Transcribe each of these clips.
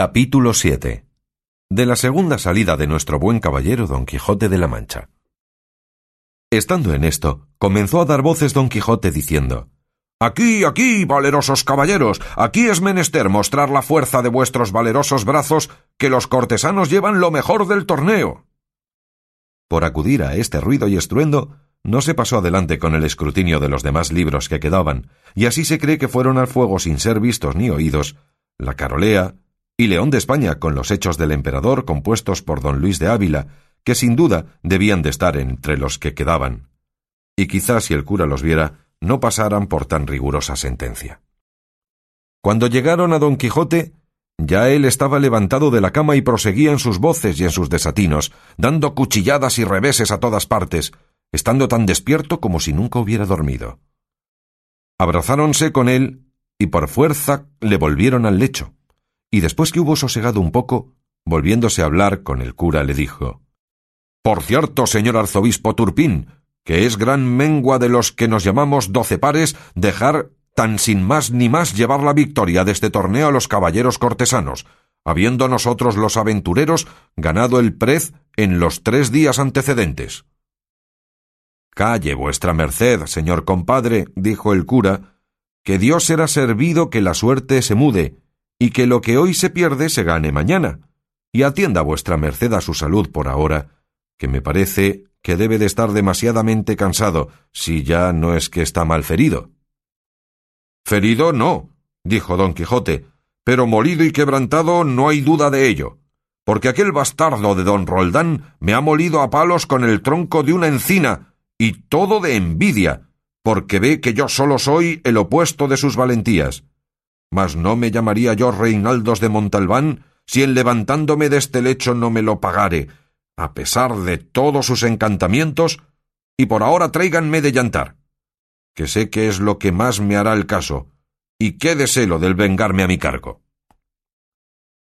Capítulo 7 De la segunda salida de nuestro buen caballero Don Quijote de la Mancha. Estando en esto, comenzó a dar voces Don Quijote diciendo Aquí, aquí, valerosos caballeros, aquí es menester mostrar la fuerza de vuestros valerosos brazos, que los cortesanos llevan lo mejor del torneo. Por acudir a este ruido y estruendo, no se pasó adelante con el escrutinio de los demás libros que quedaban, y así se cree que fueron al fuego sin ser vistos ni oídos, la Carolea y León de España con los hechos del emperador compuestos por don Luis de Ávila, que sin duda debían de estar entre los que quedaban. Y quizás si el cura los viera, no pasaran por tan rigurosa sentencia. Cuando llegaron a don Quijote, ya él estaba levantado de la cama y proseguía en sus voces y en sus desatinos, dando cuchilladas y reveses a todas partes, estando tan despierto como si nunca hubiera dormido. Abrazáronse con él y por fuerza le volvieron al lecho, y después que hubo sosegado un poco, volviéndose a hablar con el cura, le dijo Por cierto, señor arzobispo Turpín, que es gran mengua de los que nos llamamos doce pares dejar tan sin más ni más llevar la victoria de este torneo a los caballeros cortesanos, habiendo nosotros los aventureros ganado el prez en los tres días antecedentes. Calle vuestra merced, señor compadre, dijo el cura, que Dios será servido que la suerte se mude, y que lo que hoy se pierde se gane mañana, y atienda vuestra merced a su salud por ahora, que me parece que debe de estar demasiadamente cansado, si ya no es que está mal ferido. Ferido no, dijo don Quijote, pero molido y quebrantado no hay duda de ello, porque aquel bastardo de don Roldán me ha molido a palos con el tronco de una encina, y todo de envidia, porque ve que yo solo soy el opuesto de sus valentías. Mas no me llamaría yo Reinaldos de Montalbán si en levantándome de este lecho no me lo pagare, a pesar de todos sus encantamientos, y por ahora tráiganme de llantar, que sé que es lo que más me hará el caso, y qué deseo del vengarme a mi cargo.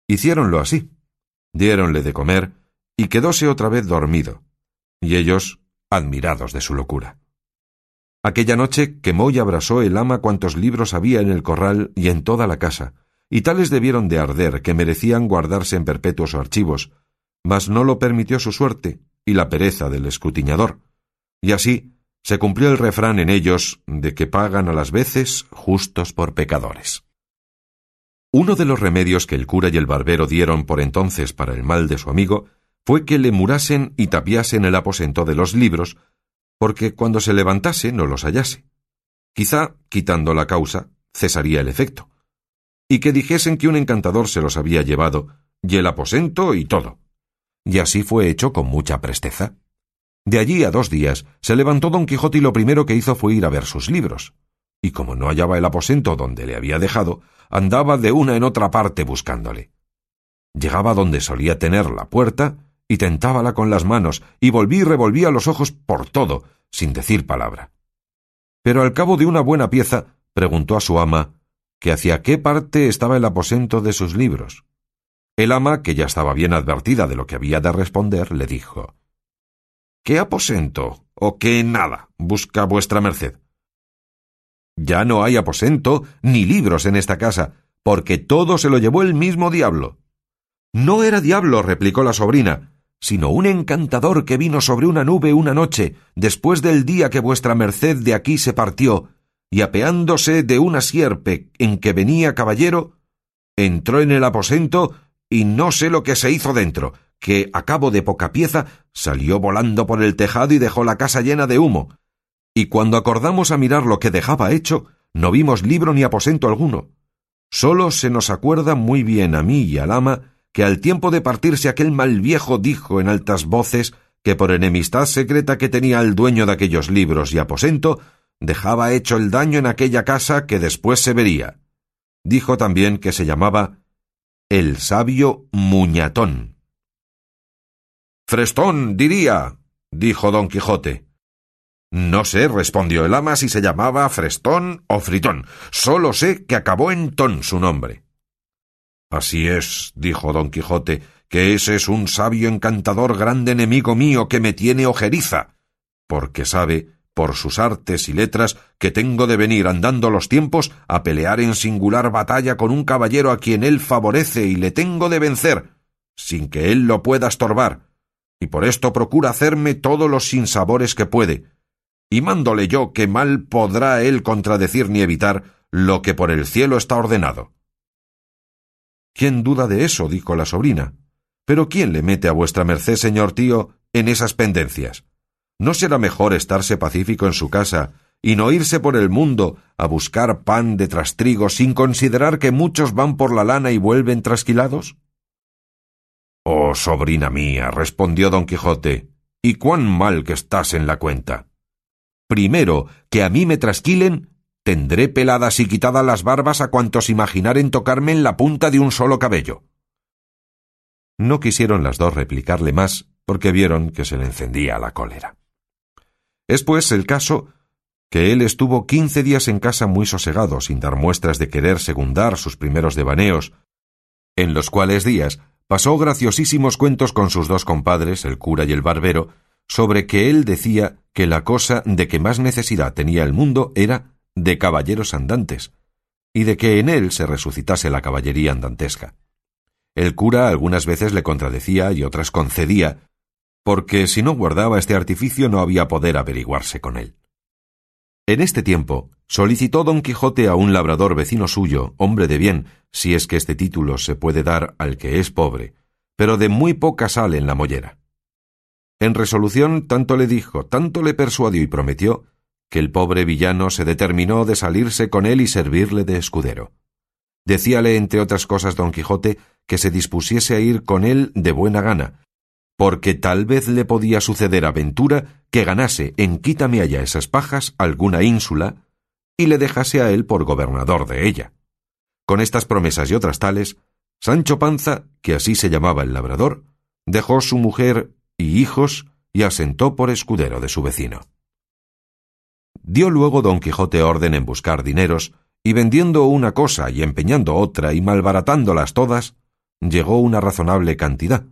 Hiciéronlo así. Diéronle de comer, y quedóse otra vez dormido, y ellos admirados de su locura. Aquella noche quemó y abrasó el ama cuantos libros había en el corral y en toda la casa, y tales debieron de arder que merecían guardarse en perpetuos archivos, mas no lo permitió su suerte y la pereza del escrutiñador. Y así se cumplió el refrán en ellos de que pagan a las veces justos por pecadores. Uno de los remedios que el cura y el barbero dieron por entonces para el mal de su amigo fue que le murasen y tapiasen el aposento de los libros, porque cuando se levantase no los hallase. Quizá, quitando la causa, cesaría el efecto. Y que dijesen que un encantador se los había llevado, y el aposento y todo y así fue hecho con mucha presteza. De allí a dos días se levantó don Quijote y lo primero que hizo fue ir a ver sus libros, y como no hallaba el aposento donde le había dejado, andaba de una en otra parte buscándole. Llegaba donde solía tener la puerta, y tentábala con las manos, y volví y revolvía los ojos por todo, sin decir palabra. Pero al cabo de una buena pieza preguntó a su ama que hacia qué parte estaba el aposento de sus libros. El ama, que ya estaba bien advertida de lo que había de responder, le dijo ¿Qué aposento o qué nada busca vuestra merced? Ya no hay aposento ni libros en esta casa, porque todo se lo llevó el mismo diablo. No era diablo, replicó la sobrina, sino un encantador que vino sobre una nube una noche, después del día que vuestra merced de aquí se partió, y apeándose de una sierpe en que venía caballero, entró en el aposento y no sé lo que se hizo dentro, que a cabo de poca pieza salió volando por el tejado y dejó la casa llena de humo. Y cuando acordamos a mirar lo que dejaba hecho, no vimos libro ni aposento alguno. Solo se nos acuerda muy bien a mí y al ama que al tiempo de partirse aquel mal viejo dijo en altas voces que por enemistad secreta que tenía el dueño de aquellos libros y aposento, dejaba hecho el daño en aquella casa que después se vería. Dijo también que se llamaba el sabio Muñatón. Frestón, diría, dijo don Quijote. No sé, respondió el ama, si se llamaba Frestón o Fritón. Solo sé que acabó en ton su nombre. Así es, dijo don Quijote, que ese es un sabio encantador grande enemigo mío que me tiene ojeriza, porque sabe, por sus artes y letras, que tengo de venir andando los tiempos a pelear en singular batalla con un caballero a quien él favorece y le tengo de vencer, sin que él lo pueda estorbar, y por esto procura hacerme todos los sinsabores que puede, y mándole yo que mal podrá él contradecir ni evitar lo que por el cielo está ordenado. ¿Quién duda de eso? dijo la sobrina. Pero ¿quién le mete a vuestra merced, señor tío, en esas pendencias? ¿No será mejor estarse pacífico en su casa y no irse por el mundo a buscar pan de trastrigo sin considerar que muchos van por la lana y vuelven trasquilados? Oh, sobrina mía, respondió don Quijote, y cuán mal que estás en la cuenta. Primero, que a mí me trasquilen, tendré peladas y quitadas las barbas a cuantos imaginaren tocarme en la punta de un solo cabello. No quisieron las dos replicarle más, porque vieron que se le encendía la cólera. Es pues el caso que él estuvo quince días en casa muy sosegado, sin dar muestras de querer segundar sus primeros devaneos, en los cuales días pasó graciosísimos cuentos con sus dos compadres, el cura y el barbero, sobre que él decía que la cosa de que más necesidad tenía el mundo era de caballeros andantes, y de que en él se resucitase la caballería andantesca. El cura algunas veces le contradecía y otras concedía, porque si no guardaba este artificio no había poder averiguarse con él. En este tiempo, solicitó don Quijote a un labrador vecino suyo, hombre de bien, si es que este título se puede dar al que es pobre, pero de muy poca sal en la mollera. En resolución tanto le dijo, tanto le persuadió y prometió, que el pobre villano se determinó de salirse con él y servirle de escudero. Decíale, entre otras cosas, don Quijote, que se dispusiese a ir con él de buena gana, porque tal vez le podía suceder aventura que ganase en quítame allá esas pajas alguna ínsula y le dejase a él por gobernador de ella. Con estas promesas y otras tales, Sancho Panza, que así se llamaba el labrador, dejó su mujer y hijos y asentó por escudero de su vecino. Dio luego don Quijote orden en buscar dineros, y vendiendo una cosa y empeñando otra y malbaratándolas todas, llegó una razonable cantidad,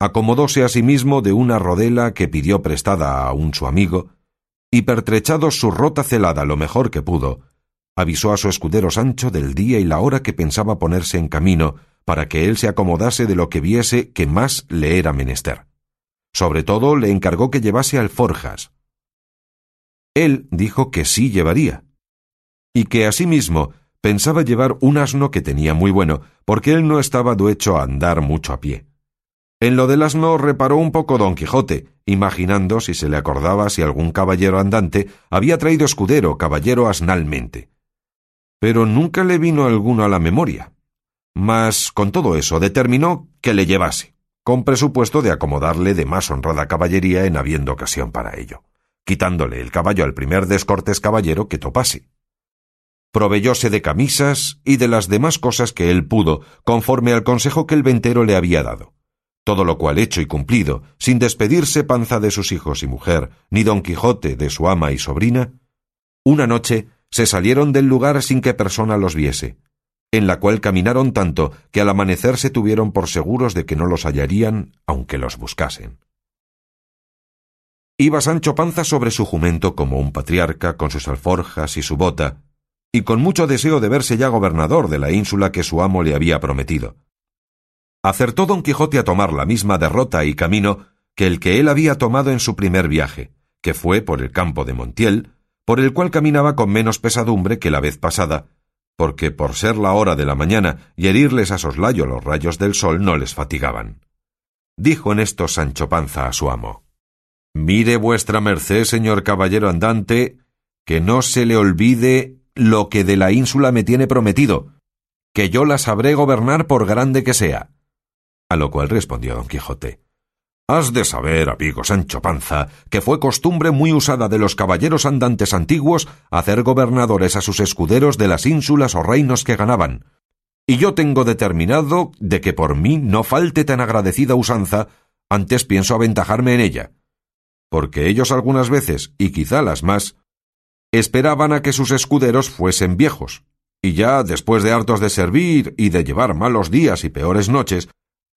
acomodóse a sí de una rodela que pidió prestada a un su amigo, y pertrechado su rota celada lo mejor que pudo, avisó a su escudero Sancho del día y la hora que pensaba ponerse en camino para que él se acomodase de lo que viese que más le era menester. Sobre todo le encargó que llevase alforjas. Él dijo que sí llevaría, y que asimismo pensaba llevar un asno que tenía muy bueno, porque él no estaba duecho a andar mucho a pie. En lo del asno reparó un poco don Quijote, imaginando si se le acordaba si algún caballero andante había traído escudero caballero asnalmente. Pero nunca le vino alguno a la memoria. Mas, con todo eso, determinó que le llevase, con presupuesto de acomodarle de más honrada caballería en habiendo ocasión para ello, quitándole el caballo al primer descortés caballero que topase. Proveyóse de camisas y de las demás cosas que él pudo, conforme al consejo que el ventero le había dado todo lo cual hecho y cumplido, sin despedirse Panza de sus hijos y mujer, ni don Quijote de su ama y sobrina, una noche se salieron del lugar sin que persona los viese, en la cual caminaron tanto que al amanecer se tuvieron por seguros de que no los hallarían aunque los buscasen. Iba Sancho Panza sobre su jumento como un patriarca con sus alforjas y su bota, y con mucho deseo de verse ya gobernador de la ínsula que su amo le había prometido acertó don Quijote a tomar la misma derrota y camino que el que él había tomado en su primer viaje, que fue por el campo de Montiel, por el cual caminaba con menos pesadumbre que la vez pasada, porque por ser la hora de la mañana y herirles a soslayo los rayos del sol no les fatigaban. Dijo en esto Sancho Panza a su amo Mire vuestra merced, señor caballero andante, que no se le olvide lo que de la ínsula me tiene prometido, que yo la sabré gobernar por grande que sea. A lo cual respondió don Quijote Has de saber, amigo Sancho Panza, que fue costumbre muy usada de los caballeros andantes antiguos hacer gobernadores a sus escuderos de las ínsulas o reinos que ganaban. Y yo tengo determinado de que por mí no falte tan agradecida usanza, antes pienso aventajarme en ella. Porque ellos algunas veces, y quizá las más, esperaban a que sus escuderos fuesen viejos, y ya después de hartos de servir y de llevar malos días y peores noches,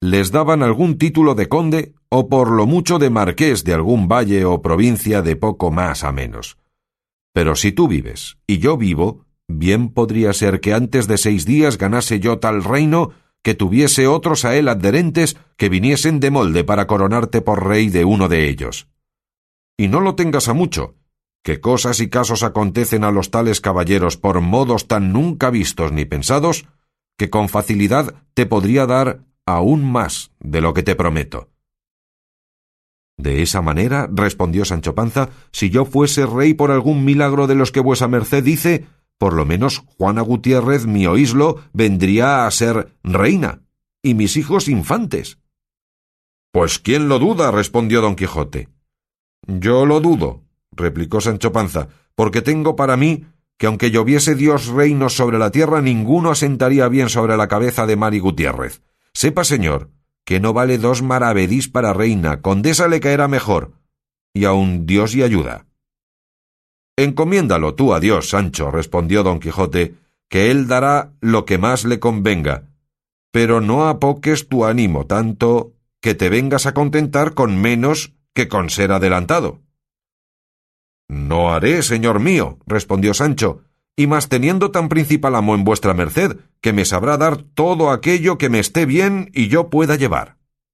les daban algún título de conde o por lo mucho de marqués de algún valle o provincia de poco más a menos. Pero si tú vives y yo vivo, bien podría ser que antes de seis días ganase yo tal reino que tuviese otros a él adherentes que viniesen de molde para coronarte por rey de uno de ellos. Y no lo tengas a mucho, que cosas y casos acontecen a los tales caballeros por modos tan nunca vistos ni pensados, que con facilidad te podría dar aún más de lo que te prometo. De esa manera, respondió Sancho Panza, si yo fuese rey por algún milagro de los que vuesa merced dice, por lo menos Juana Gutiérrez, mi oíslo, vendría a ser reina, y mis hijos infantes. Pues quién lo duda, respondió don Quijote. Yo lo dudo, replicó Sancho Panza, porque tengo para mí que aunque lloviese Dios reinos sobre la tierra, ninguno asentaría bien sobre la cabeza de Mari Gutiérrez. Sepa, señor, que no vale dos maravedís para reina, condesa le caerá mejor, y aun Dios y ayuda. Encomiéndalo tú a Dios, Sancho, respondió don Quijote, que él dará lo que más le convenga, pero no apoques tu ánimo tanto que te vengas a contentar con menos que con ser adelantado. No haré, señor mío, respondió Sancho, y más teniendo tan principal amo en vuestra merced, que me sabrá dar todo aquello que me esté bien y yo pueda llevar.